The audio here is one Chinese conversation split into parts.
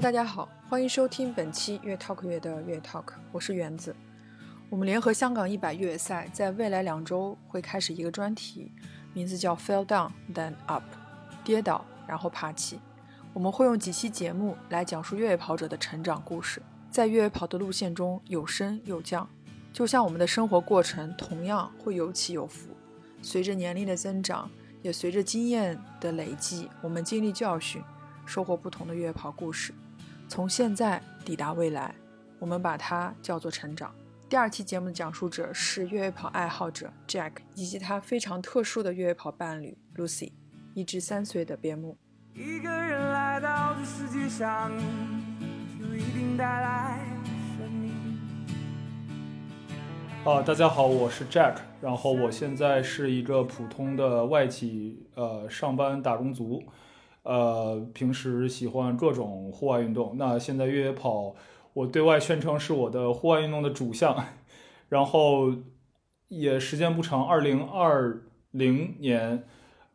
大家好，欢迎收听本期越 Talk 越的越 Talk，我是园子。我们联合香港一百越野赛，在未来两周会开始一个专题，名字叫 Fell Down Then Up，跌倒然后爬起。我们会用几期节目来讲述越野跑者的成长故事，在越野跑的路线中有升有降，就像我们的生活过程同样会有起有伏。随着年龄的增长，也随着经验的累积，我们经历教训，收获不同的越野跑故事。从现在抵达未来，我们把它叫做成长。第二期节目的讲述者是越野跑爱好者 Jack 以及他非常特殊的越野跑伴侣 Lucy，一只三岁的边牧。一个人来到这世界上，就一定带来生命。啊，大家好，我是 Jack，然后我现在是一个普通的外企呃上班打工族，呃，平时喜欢各种户外运动。那现在越野跑，我对外宣称是我的户外运动的主项，然后也时间不长，二零二零年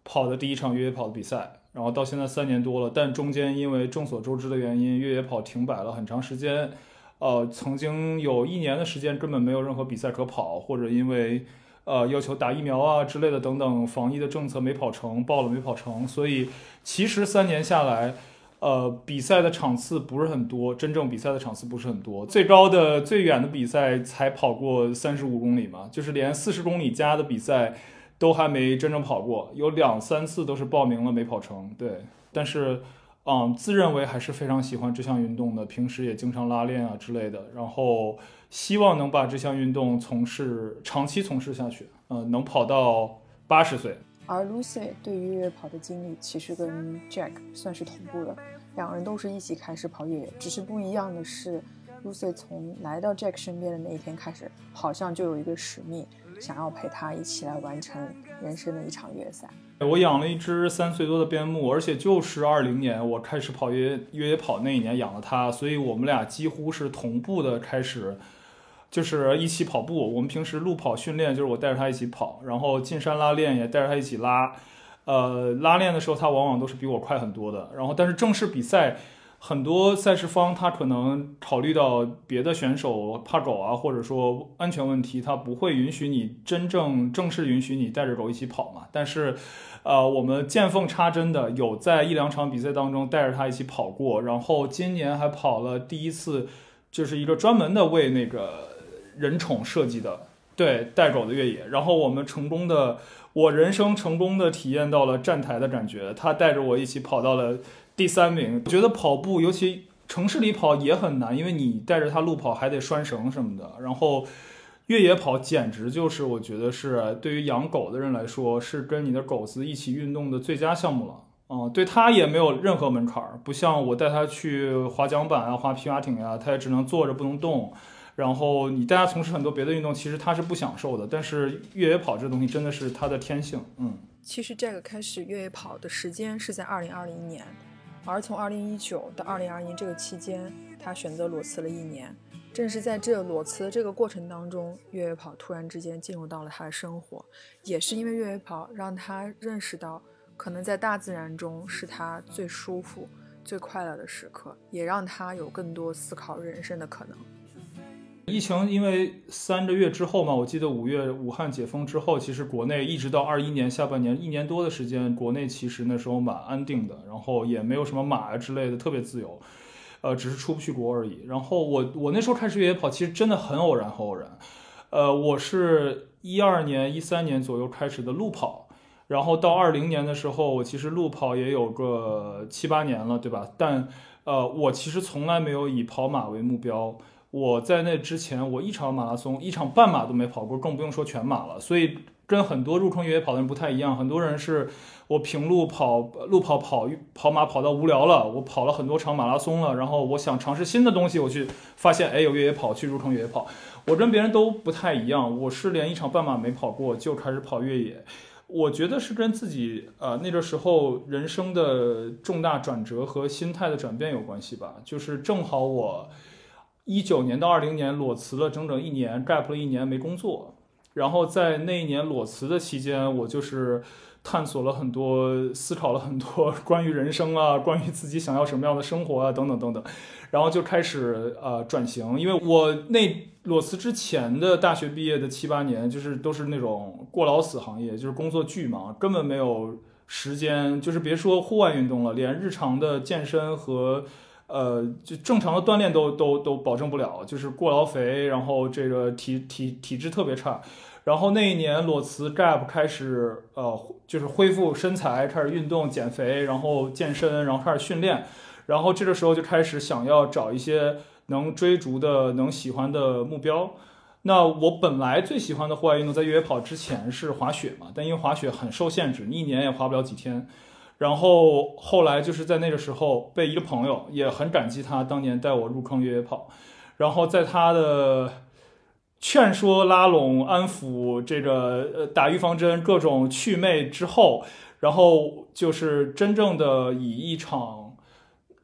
跑的第一场越野跑的比赛。然后到现在三年多了，但中间因为众所周知的原因，越野跑停摆了很长时间。呃，曾经有一年的时间根本没有任何比赛可跑，或者因为呃要求打疫苗啊之类的等等防疫的政策没跑成，报了没跑成。所以其实三年下来，呃，比赛的场次不是很多，真正比赛的场次不是很多。最高的、最远的比赛才跑过三十五公里嘛，就是连四十公里加的比赛。都还没真正跑过，有两三次都是报名了没跑成。对，但是，嗯，自认为还是非常喜欢这项运动的，平时也经常拉练啊之类的。然后希望能把这项运动从事长期从事下去，嗯，能跑到八十岁。而 Lucy 对于越野跑的经历其实跟 Jack 算是同步的，两个人都是一起开始跑越野，只是不一样的是，Lucy 从来到 Jack 身边的那一天开始，好像就有一个使命。想要陪他一起来完成人生的一场越野赛。我养了一只三岁多的边牧，而且就是二零年我开始跑越越野跑那一年养了它，所以我们俩几乎是同步的开始，就是一起跑步。我们平时路跑训练就是我带着它一起跑，然后进山拉练也带着它一起拉。呃，拉练的时候它往往都是比我快很多的。然后但是正式比赛。很多赛事方他可能考虑到别的选手怕狗啊，或者说安全问题，他不会允许你真正正式允许你带着狗一起跑嘛。但是，呃，我们见缝插针的有在一两场比赛当中带着它一起跑过，然后今年还跑了第一次，就是一个专门的为那个人宠设计的对带狗的越野，然后我们成功的，我人生成功的体验到了站台的感觉，他带着我一起跑到了。第三名，我觉得跑步，尤其城市里跑也很难，因为你带着它路跑还得拴绳什么的。然后越野跑简直就是我觉得是对于养狗的人来说，是跟你的狗子一起运动的最佳项目了。嗯，对它也没有任何门槛儿，不像我带它去滑桨板啊、滑皮划艇呀，它也只能坐着不能动。然后你带它从事很多别的运动，其实它是不享受的。但是越野跑这东西真的是它的天性。嗯，其实这个开始越野跑的时间是在二零二零年。而从二零一九到二零二一这个期间，他选择裸辞了一年。正是在这裸辞的这个过程当中，越野跑突然之间进入到了他的生活。也是因为越野跑，让他认识到，可能在大自然中是他最舒服、最快乐的时刻，也让他有更多思考人生的可能。疫情因为三个月之后嘛，我记得五月武汉解封之后，其实国内一直到二一年下半年一年多的时间，国内其实那时候蛮安定的，然后也没有什么马啊之类的，特别自由，呃，只是出不去国而已。然后我我那时候开始越野跑，其实真的很偶然，很偶然。呃，我是一二年、一三年左右开始的路跑，然后到二零年的时候，我其实路跑也有个七八年了，对吧？但呃，我其实从来没有以跑马为目标。我在那之前，我一场马拉松、一场半马都没跑过，更不用说全马了。所以跟很多入坑越野跑的人不太一样。很多人是我平路跑、路跑跑跑马跑到无聊了，我跑了很多场马拉松了，然后我想尝试新的东西，我去发现，哎，有越野跑，去入坑越野跑。我跟别人都不太一样，我是连一场半马没跑过就开始跑越野。我觉得是跟自己呃那个时候人生的重大转折和心态的转变有关系吧。就是正好我。一九年到二零年裸辞了整整一年，gap 了一年没工作。然后在那一年裸辞的期间，我就是探索了很多，思考了很多关于人生啊，关于自己想要什么样的生活啊，等等等等，然后就开始呃转型。因为我那裸辞之前的大学毕业的七八年，就是都是那种过劳死行业，就是工作巨忙，根本没有时间，就是别说户外运动了，连日常的健身和呃就正常的锻炼都都都保证不了，就是过劳肥，然后这个体体体质特别差。然后那一年裸辞 gap 开始，呃，就是恢复身材，开始运动减肥，然后健身，然后开始训练，然后这个时候就开始想要找一些能追逐的、能喜欢的目标。那我本来最喜欢的户外运动，在越野跑之前是滑雪嘛，但因为滑雪很受限制，你一年也滑不了几天。然后后来就是在那个时候被一个朋友，也很感激他当年带我入坑越野跑，然后在他的。劝说、拉拢、安抚，这个呃打预防针，各种祛魅之后，然后就是真正的以一场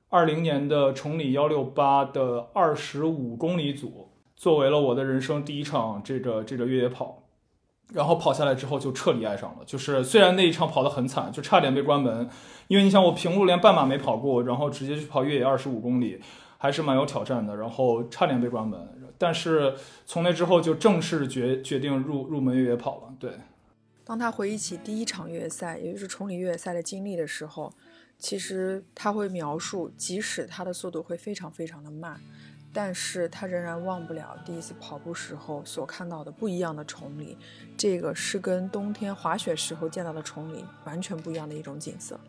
二零年的崇礼幺六八的二十五公里组，作为了我的人生第一场这个这个越野跑，然后跑下来之后就彻底爱上了。就是虽然那一场跑得很惨，就差点被关门，因为你想我平路连半马没跑过，然后直接去跑越野二十五公里，还是蛮有挑战的，然后差点被关门。但是从那之后就正式决决定入入门越野跑了。对，当他回忆起第一场越野赛，也就是崇礼越野赛的经历的时候，其实他会描述，即使他的速度会非常非常的慢，但是他仍然忘不了第一次跑步时候所看到的不一样的崇礼。这个是跟冬天滑雪时候见到的崇礼完全不一样的一种景色。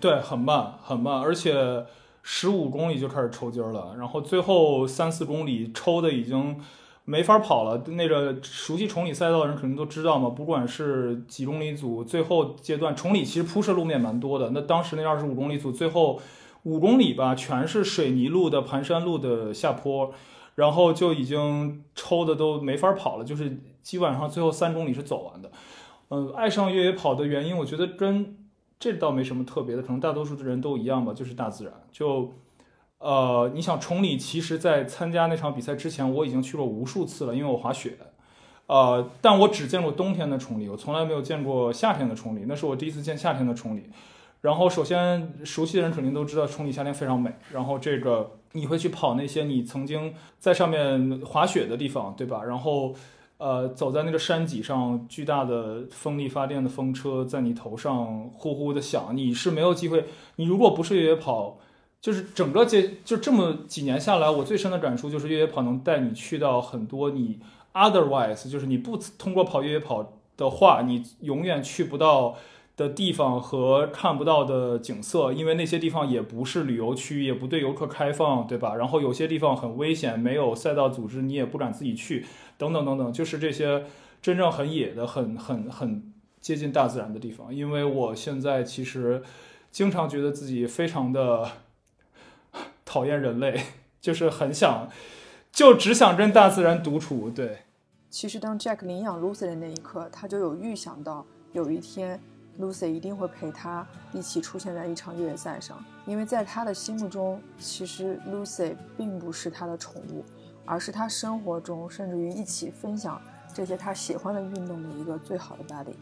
对，很慢，很慢，而且。十五公里就开始抽筋了，然后最后三四公里抽的已经没法跑了。那个熟悉崇礼赛道的人肯定都知道嘛，不管是几公里组，最后阶段崇礼其实铺设路面蛮多的。那当时那二十五公里组最后五公里吧，全是水泥路的盘山路的下坡，然后就已经抽的都没法跑了，就是基本上最后三公里是走完的。嗯，爱上越野跑的原因，我觉得跟。这倒没什么特别的，可能大多数的人都一样吧，就是大自然。就，呃，你想崇礼，其实在参加那场比赛之前，我已经去过无数次了，因为我滑雪。呃，但我只见过冬天的崇礼，我从来没有见过夏天的崇礼，那是我第一次见夏天的崇礼。然后，首先熟悉的人肯定都知道崇礼夏天非常美。然后，这个你会去跑那些你曾经在上面滑雪的地方，对吧？然后。呃，走在那个山脊上，巨大的风力发电的风车在你头上呼呼的响，你是没有机会。你如果不是越野跑，就是整个这就这么几年下来，我最深的感触就是越野跑能带你去到很多你 otherwise 就是你不通过跑越野跑的话，你永远去不到的地方和看不到的景色，因为那些地方也不是旅游区，也不对游客开放，对吧？然后有些地方很危险，没有赛道组织，你也不敢自己去。等等等等，就是这些真正很野的、很很很接近大自然的地方。因为我现在其实经常觉得自己非常的 讨厌人类，就是很想就只想跟大自然独处。对，其实当 Jack 领养 Lucy 的那一刻，他就有预想到有一天 Lucy 一定会陪他一起出现在一场越野赛上，因为在他的心目中，其实 Lucy 并不是他的宠物。而是他生活中，甚至于一起分享这些他喜欢的运动的一个最好的 buddy。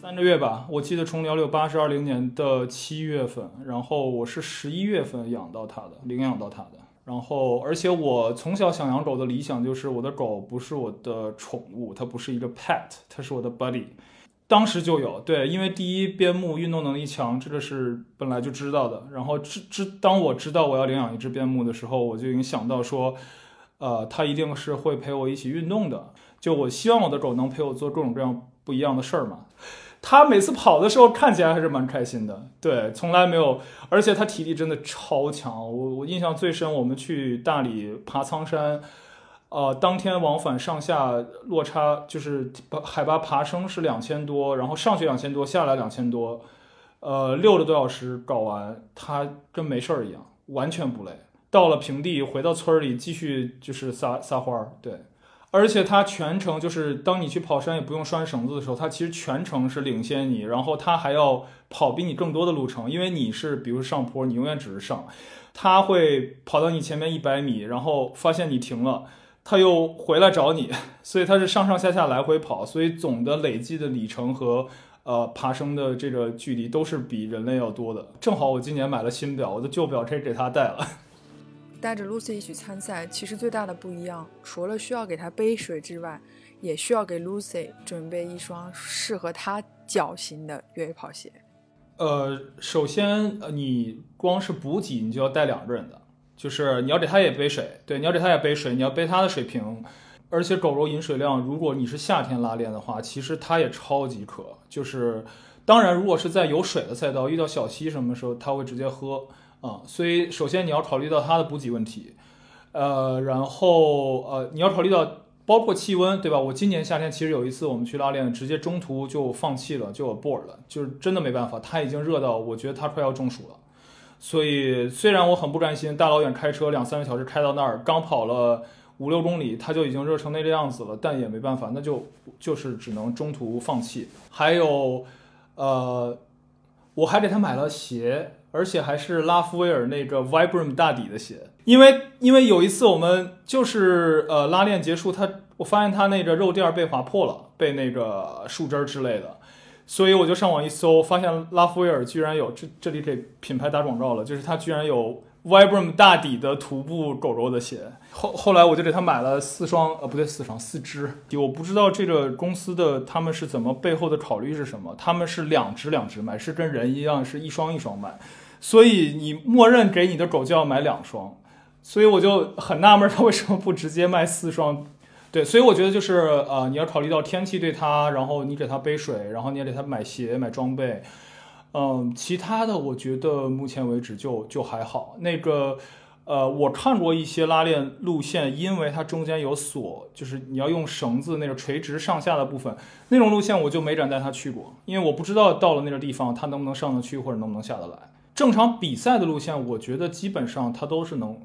三个月吧，我记得从幺六八是二零年的七月份，然后我是十一月份养到它的，领养到它的。然后，而且我从小想养狗的理想就是我的狗不是我的宠物，它不是一个 pet，它是我的 buddy。当时就有对，因为第一边牧运动能力强，这个是本来就知道的。然后知知，当我知道我要领养一只边牧的时候，我就已经想到说。呃，它一定是会陪我一起运动的。就我希望我的狗能陪我做各种各样不一样的事儿嘛。它每次跑的时候看起来还是蛮开心的，对，从来没有。而且它体力真的超强。我我印象最深，我们去大理爬苍山，呃，当天往返上下落差就是海拔爬升是两千多，然后上去两千多，下来两千多，呃，六个多小时搞完，他跟没事儿一样，完全不累。到了平地，回到村里继续就是撒撒欢儿，对，而且他全程就是当你去跑山也不用拴绳子的时候，他其实全程是领先你，然后他还要跑比你更多的路程，因为你是比如上坡，你永远只是上，他会跑到你前面一百米，然后发现你停了，他又回来找你，所以他是上上下下来回跑，所以总的累计的里程和呃爬升的这个距离都是比人类要多的。正好我今年买了新表，我的旧表可以给他带了。带着 Lucy 一起参赛，其实最大的不一样，除了需要给她背水之外，也需要给 Lucy 准备一双适合她脚型的越野跑鞋。呃，首先，呃，你光是补给，你就要带两个人的，就是你要给它也背水，对，你要给它也背水，你要背它的水瓶，而且狗狗饮水量，如果你是夏天拉练的话，其实它也超级渴，就是当然，如果是在有水的赛道，遇到小溪什么时候，它会直接喝啊，所以首先你要考虑到它的补给问题，呃，然后呃，你要考虑到。包括气温，对吧？我今年夏天其实有一次我们去拉练，直接中途就放弃了，就 abort 了，就是真的没办法，它已经热到我觉得它快要中暑了。所以虽然我很不甘心，大老远开车两三个小时开到那儿，刚跑了五六公里，他就已经热成那个样子了，但也没办法，那就就是只能中途放弃。还有，呃，我还给他买了鞋。而且还是拉夫威尔那个 Vibram 大底的鞋，因为因为有一次我们就是呃拉练结束，他我发现他那个肉垫被划破了，被那个树枝之类的，所以我就上网一搜，发现拉夫威尔居然有这这里给品牌打广告了，就是他居然有。Vibram 大底的徒步狗狗的鞋，后后来我就给他买了四双，呃，不对，四双，四只。我不知道这个公司的他们是怎么背后的考虑是什么，他们是两只两只买，是跟人一样是一双一双买，所以你默认给你的狗就要买两双，所以我就很纳闷他为什么不直接卖四双。对，所以我觉得就是呃，你要考虑到天气对它，然后你给它背水，然后你也给它买鞋买装备。嗯，其他的我觉得目前为止就就还好。那个，呃，我看过一些拉链路线，因为它中间有锁，就是你要用绳子那个垂直上下的部分，那种路线我就没敢带他去过，因为我不知道到了那个地方他能不能上得去或者能不能下得来。正常比赛的路线，我觉得基本上它都是能，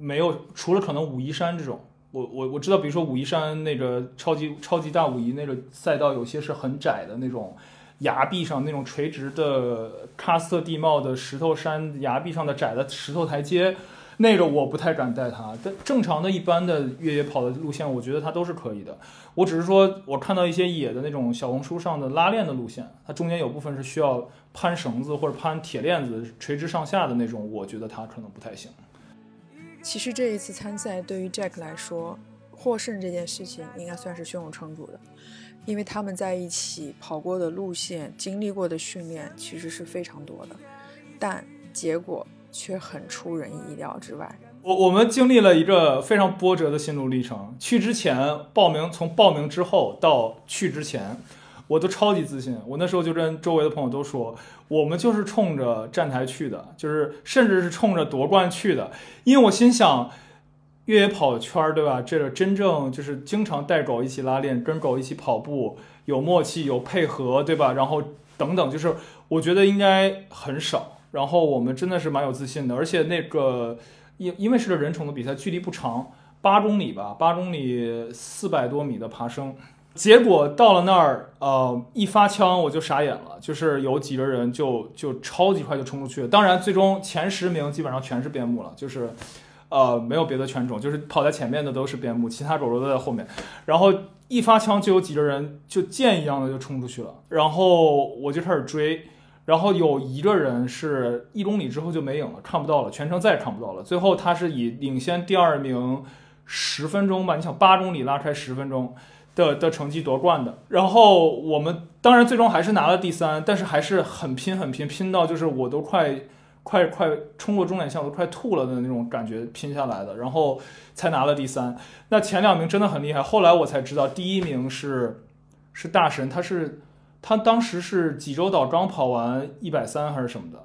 没有除了可能武夷山这种，我我我知道，比如说武夷山那个超级超级大武夷那个赛道，有些是很窄的那种。崖壁上那种垂直的喀斯特地貌的石头山，崖壁上的窄的石头台阶，那个我不太敢带它。但正常的一般的越野跑的路线，我觉得它都是可以的。我只是说我看到一些野的那种小红书上的拉链的路线，它中间有部分是需要攀绳子或者攀铁链子垂直上下的那种，我觉得它可能不太行。其实这一次参赛对于 Jack 来说，获胜这件事情应该算是胸有成竹的。因为他们在一起跑过的路线、经历过的训练其实是非常多的，但结果却很出人意料之外。我我们经历了一个非常波折的心路历程。去之前报名，从报名之后到去之前，我都超级自信。我那时候就跟周围的朋友都说，我们就是冲着站台去的，就是甚至是冲着夺冠去的。因为我心想。越野跑圈儿，对吧？这个真正就是经常带狗一起拉练，跟狗一起跑步，有默契，有配合，对吧？然后等等，就是我觉得应该很少。然后我们真的是蛮有自信的，而且那个因因为是个人宠的比赛，距离不长，八公里吧，八公里四百多米的爬升。结果到了那儿，呃，一发枪我就傻眼了，就是有几个人就就超级快就冲出去。当然，最终前十名基本上全是边牧了，就是。呃，没有别的犬种，就是跑在前面的都是边牧，其他狗狗都在后面。然后一发枪就有几个人就箭一样的就冲出去了，然后我就开始追，然后有一个人是一公里之后就没影了，看不到了，全程再也看不到了。最后他是以领先第二名十分钟吧，你想八公里拉开十分钟的的成绩夺冠的。然后我们当然最终还是拿了第三，但是还是很拼很拼，拼到就是我都快。快快冲过终点线，我都快吐了的那种感觉，拼下来的，然后才拿了第三。那前两名真的很厉害。后来我才知道，第一名是是大神，他是他当时是济州岛刚跑完一百三还是什么的，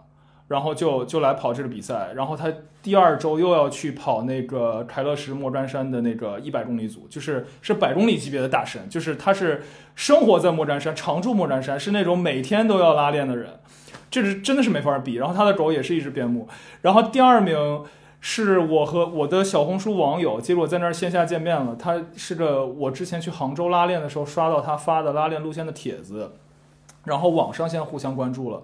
然后就就来跑这个比赛。然后他第二周又要去跑那个凯乐石莫干山的那个一百公里组，就是是百公里级别的大神，就是他是生活在莫干山，常驻莫干山，是那种每天都要拉练的人。这是真的是没法比，然后他的狗也是一只边牧，然后第二名是我和我的小红书网友，结果在那儿线下见面了，他是个我之前去杭州拉练的时候刷到他发的拉练路线的帖子，然后网上现在互相关注了，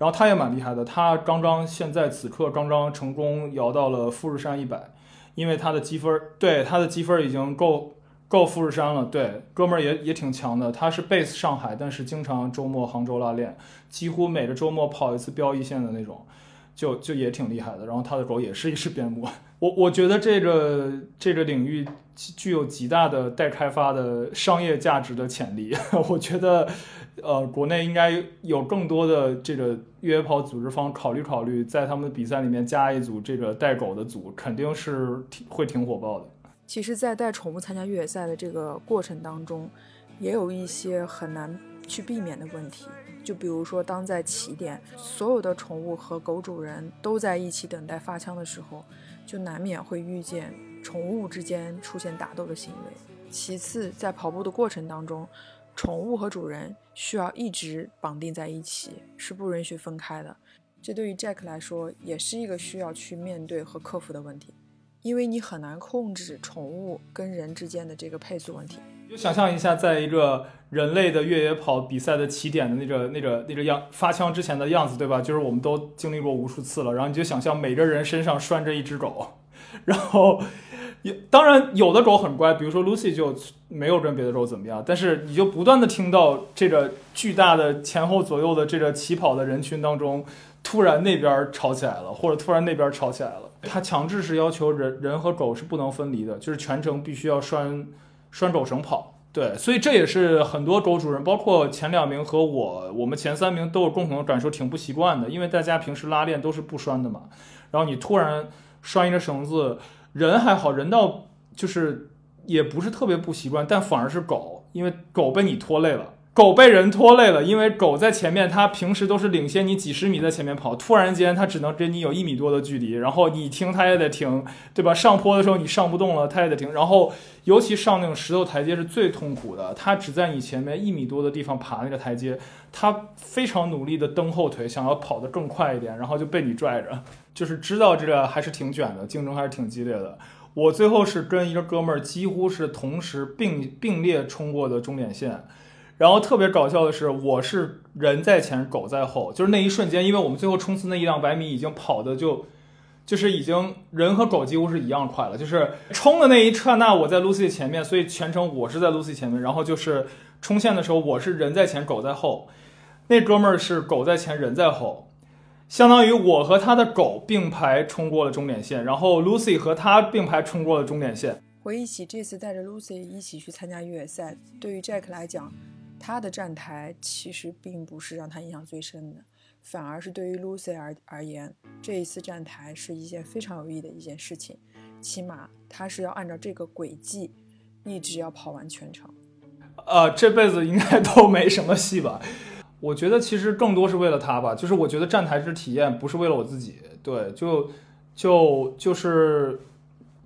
然后他也蛮厉害的，他刚刚现在此刻刚刚成功摇到了富士山一百，因为他的积分对他的积分已经够够富士山了。对，哥们儿也也挺强的，他是 base 上海，但是经常周末杭州拉练，几乎每个周末跑一次标一线的那种，就就也挺厉害的。然后他的狗也是一只边牧，我我觉得这个这个领域具有极大的待开发的商业价值的潜力。我觉得，呃，国内应该有更多的这个越野跑组织方考虑考虑，在他们的比赛里面加一组这个带狗的组，肯定是挺会挺火爆的。其实，在带宠物参加越野赛的这个过程当中，也有一些很难去避免的问题。就比如说，当在起点，所有的宠物和狗主人都在一起等待发枪的时候，就难免会遇见宠物之间出现打斗的行为。其次，在跑步的过程当中，宠物和主人需要一直绑定在一起，是不允许分开的。这对于 Jack 来说，也是一个需要去面对和克服的问题。因为你很难控制宠物跟人之间的这个配速问题。就想象一下，在一个人类的越野跑比赛的起点的那个、那个、那个样发枪之前的样子，对吧？就是我们都经历过无数次了。然后你就想象每个人身上拴着一只狗，然后也当然有的狗很乖，比如说 Lucy 就没有跟别的狗怎么样。但是你就不断的听到这个巨大的前后左右的这个起跑的人群当中，突然那边吵起来了，或者突然那边吵起来了。它强制是要求人人和狗是不能分离的，就是全程必须要拴拴狗绳跑。对，所以这也是很多狗主人，包括前两名和我，我们前三名都有共同的感受，挺不习惯的。因为大家平时拉练都是不拴的嘛，然后你突然拴一个绳子，人还好，人倒就是也不是特别不习惯，但反而是狗，因为狗被你拖累了。狗被人拖累了，因为狗在前面，它平时都是领先你几十米在前面跑，突然间它只能跟你有一米多的距离，然后你停它也得停，对吧？上坡的时候你上不动了，它也得停。然后尤其上那种石头台阶是最痛苦的，它只在你前面一米多的地方爬那个台阶，它非常努力的蹬后腿，想要跑得更快一点，然后就被你拽着，就是知道这个还是挺卷的，竞争还是挺激烈的。我最后是跟一个哥们儿几乎是同时并并列冲过的终点线。然后特别搞笑的是，我是人在前，狗在后，就是那一瞬间，因为我们最后冲刺那一两百米已经跑的就，就是已经人和狗几乎是一样快了，就是冲的那一刹那我在 Lucy 前面，所以全程我是在 Lucy 前面，然后就是冲线的时候我是人在前，狗在后，那哥们儿是狗在前，人在后，相当于我和他的狗并排冲过了终点线，然后 Lucy 和他并排冲过了终点线。回忆起这次带着 Lucy 一起去参加越野赛，对于 Jack 来讲。他的站台其实并不是让他印象最深的，反而是对于 Lucy 而而言，这一次站台是一件非常有意义的一件事情。起码他是要按照这个轨迹，一直要跑完全程。呃，这辈子应该都没什么戏吧？我觉得其实更多是为了他吧，就是我觉得站台是体验，不是为了我自己。对，就就就是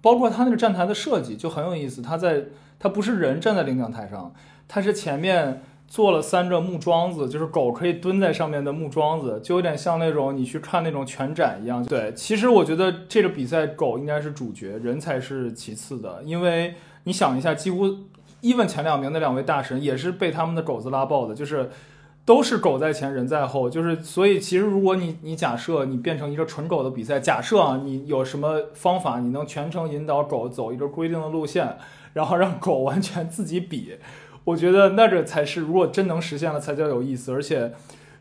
包括他那个站台的设计就很有意思，他在他不是人站在领奖台上。它是前面做了三个木桩子，就是狗可以蹲在上面的木桩子，就有点像那种你去看那种拳展一样。对，其实我觉得这个比赛狗应该是主角，人才是其次的。因为你想一下，几乎 even 前两名那两位大神也是被他们的狗子拉爆的，就是都是狗在前，人在后。就是所以，其实如果你你假设你变成一个纯狗的比赛，假设啊，你有什么方法，你能全程引导狗走一个规定的路线，然后让狗完全自己比。我觉得那这才是，如果真能实现了，才叫有意思。而且，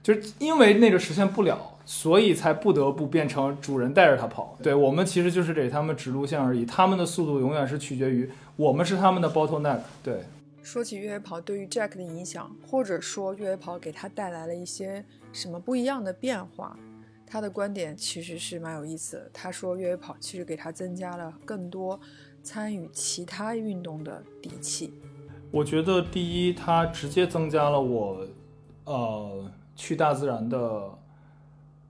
就是因为那个实现不了，所以才不得不变成主人带着它跑。对我们其实就是给他们指路线而已，他们的速度永远是取决于我们是他们的 bottleneck。对，说起越野跑对于 Jack 的影响，或者说越野跑给他带来了一些什么不一样的变化，他的观点其实是蛮有意思的。他说越野跑其实给他增加了更多参与其他运动的底气。我觉得第一，它直接增加了我，呃，去大自然的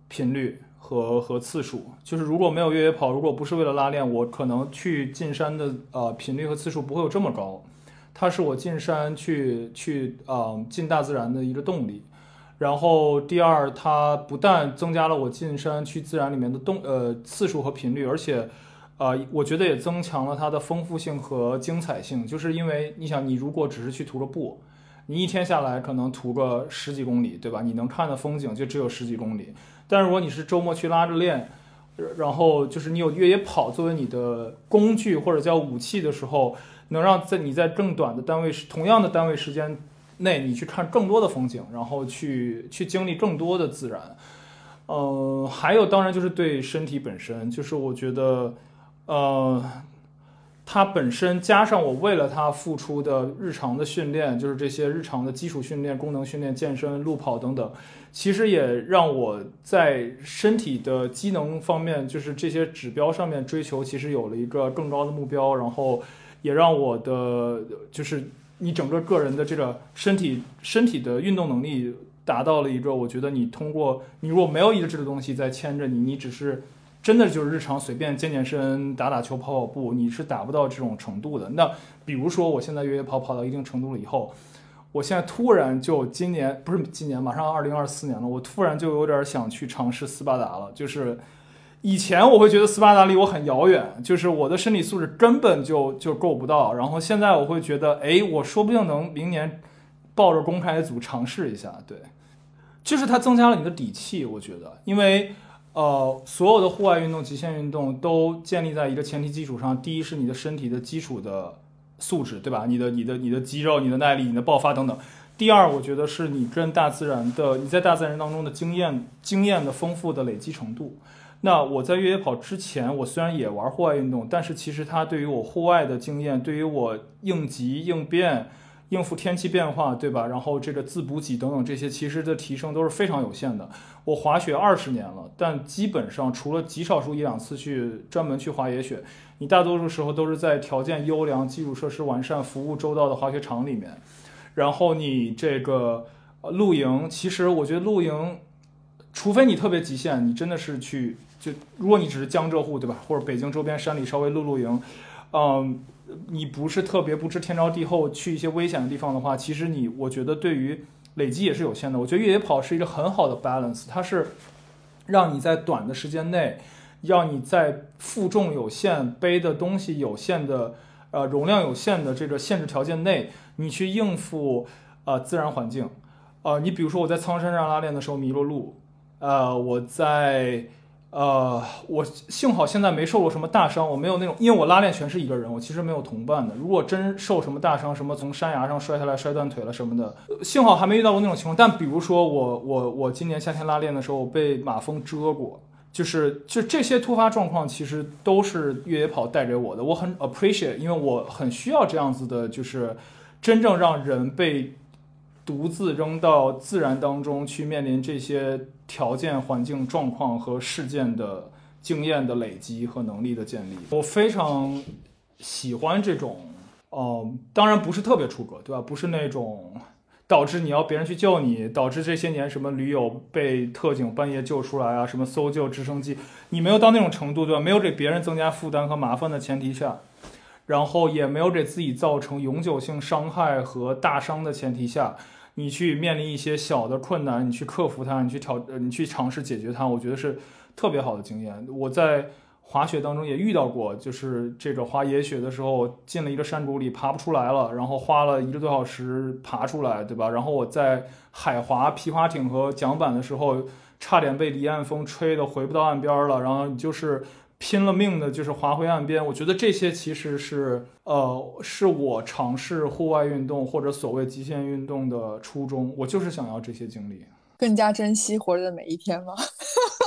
频率和和次数。就是如果没有越野跑，如果不是为了拉练，我可能去进山的呃频率和次数不会有这么高。它是我进山去去啊进大自然的一个动力。然后第二，它不但增加了我进山去自然里面的动呃次数和频率，而且。啊，我觉得也增强了它的丰富性和精彩性，就是因为你想，你如果只是去徒个步，你一天下来可能徒个十几公里，对吧？你能看的风景就只有十几公里。但是如果你是周末去拉着练，然后就是你有越野跑作为你的工具或者叫武器的时候，能让在你在更短的单位时同样的单位时间内，你去看更多的风景，然后去去经历更多的自然。呃，还有当然就是对身体本身，就是我觉得，呃，它本身加上我为了它付出的日常的训练，就是这些日常的基础训练、功能训练、健身、路跑等等，其实也让我在身体的机能方面，就是这些指标上面追求，其实有了一个更高的目标，然后也让我的就是你整个个人的这个身体身体的运动能力。达到了一个，我觉得你通过你如果没有一个这个东西在牵着你，你只是真的就是日常随便健健身、打打球、跑跑步，你是达不到这种程度的。那比如说我现在越野跑跑到一定程度了以后，我现在突然就今年不是今年，马上二零二四年了，我突然就有点想去尝试斯巴达了。就是以前我会觉得斯巴达离我很遥远，就是我的身体素质根本就就够不到。然后现在我会觉得，哎，我说不定能明年抱着公开组尝试一下，对。就是它增加了你的底气，我觉得，因为，呃，所有的户外运动、极限运动都建立在一个前提基础上，第一是你的身体的基础的素质，对吧？你的、你的、你的肌肉、你的耐力、你的爆发等等。第二，我觉得是你跟大自然的、你在大自然当中的经验、经验的丰富的累积程度。那我在越野跑之前，我虽然也玩户外运动，但是其实它对于我户外的经验，对于我应急应变。应付天气变化，对吧？然后这个自补给等等这些，其实的提升都是非常有限的。我滑雪二十年了，但基本上除了极少数一两次去专门去滑野雪，你大多数时候都是在条件优良、基础设施完善、服务周到的滑雪场里面。然后你这个露营，其实我觉得露营，除非你特别极限，你真的是去就如果你只是江浙沪，对吧？或者北京周边山里稍微露露营，嗯。你不是特别不知天高地厚去一些危险的地方的话，其实你我觉得对于累积也是有限的。我觉得越野跑是一个很好的 balance，它是让你在短的时间内，让你在负重有限、背的东西有限的、呃容量有限的这个限制条件内，你去应付呃自然环境。呃，你比如说我在苍山上拉练的时候迷了路，呃，我在。呃，我幸好现在没受过什么大伤，我没有那种，因为我拉练全是一个人，我其实没有同伴的。如果真受什么大伤，什么从山崖上摔下来摔断腿了什么的，幸好还没遇到过那种情况。但比如说我我我今年夏天拉练的时候被马蜂蛰过，就是就这些突发状况其实都是越野跑带给我的，我很 appreciate，因为我很需要这样子的，就是真正让人被。独自扔到自然当中去面临这些条件、环境状况和事件的经验的累积和能力的建立，我非常喜欢这种。哦，当然不是特别出格，对吧？不是那种导致你要别人去救你，导致这些年什么驴友被特警半夜救出来啊，什么搜救直升机，你没有到那种程度，对吧？没有给别人增加负担和麻烦的前提下，然后也没有给自己造成永久性伤害和大伤的前提下。你去面临一些小的困难，你去克服它，你去挑，你去尝试解决它，我觉得是特别好的经验。我在滑雪当中也遇到过，就是这个滑野雪的时候，进了一个山谷里爬不出来了，然后花了一个多小时爬出来，对吧？然后我在海滑皮划艇和桨板的时候，差点被离岸风吹的回不到岸边了，然后就是。拼了命的，就是滑回岸边。我觉得这些其实是，呃，是我尝试户外运动或者所谓极限运动的初衷。我就是想要这些经历，更加珍惜活着的每一天吗？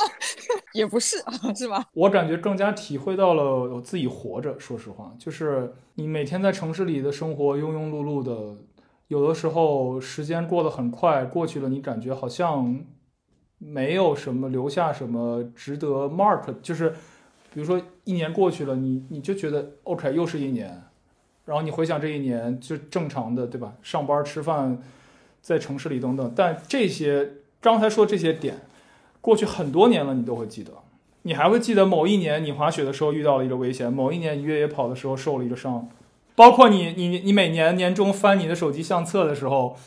也不是，是吧？我感觉更加体会到了我自己活着。说实话，就是你每天在城市里的生活，庸庸碌碌的，有的时候时间过得很快，过去了，你感觉好像没有什么留下什么值得 mark，就是。比如说一年过去了，你你就觉得 OK，又是一年，然后你回想这一年就正常的，对吧？上班、吃饭，在城市里等等。但这些刚才说这些点，过去很多年了，你都会记得。你还会记得某一年你滑雪的时候遇到了一个危险，某一年你越野跑的时候受了一个伤，包括你你你每年年终翻你的手机相册的时候，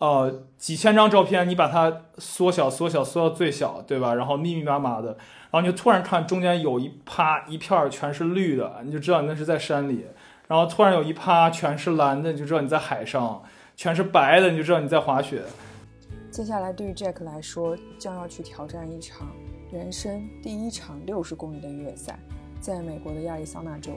呃，几千张照片，你把它缩小、缩小、缩到最小，对吧？然后密密麻麻的。然后你就突然看中间有一趴一片儿全是绿的，你就知道你那是在山里；然后突然有一趴全是蓝的，你就知道你在海上；全是白的，你就知道你在滑雪。接下来对于 Jack 来说，将要去挑战一场人生第一场六十公里的越野赛，在美国的亚利桑那州。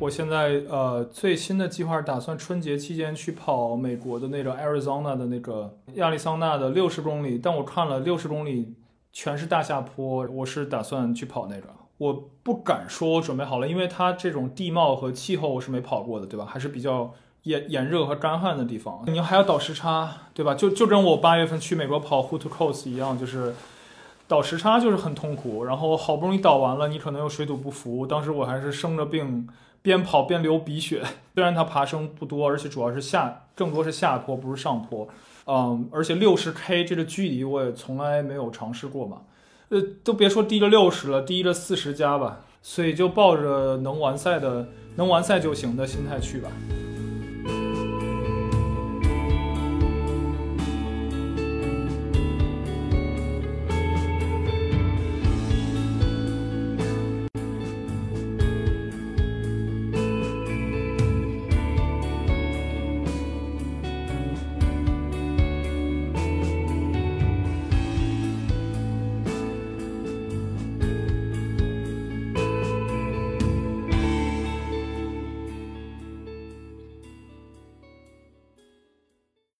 我现在呃最新的计划是打算春节期间去跑美国的那个 Arizona 的那个亚利桑那的六十公里，但我看了六十公里全是大下坡，我是打算去跑那个。我不敢说我准备好了，因为它这种地貌和气候我是没跑过的，对吧？还是比较炎炎热和干旱的地方，你还要倒时差，对吧？就就跟我八月份去美国跑 Hoot Coast 一样，就是倒时差就是很痛苦。然后好不容易倒完了，你可能又水土不服。当时我还是生着病，边跑边流鼻血。虽然它爬升不多，而且主要是下，更多是下坡，不是上坡。嗯，而且六十 K 这个距离我也从来没有尝试过嘛。呃，都别说低了六十了，低了四十加吧，所以就抱着能完赛的、能完赛就行的心态去吧。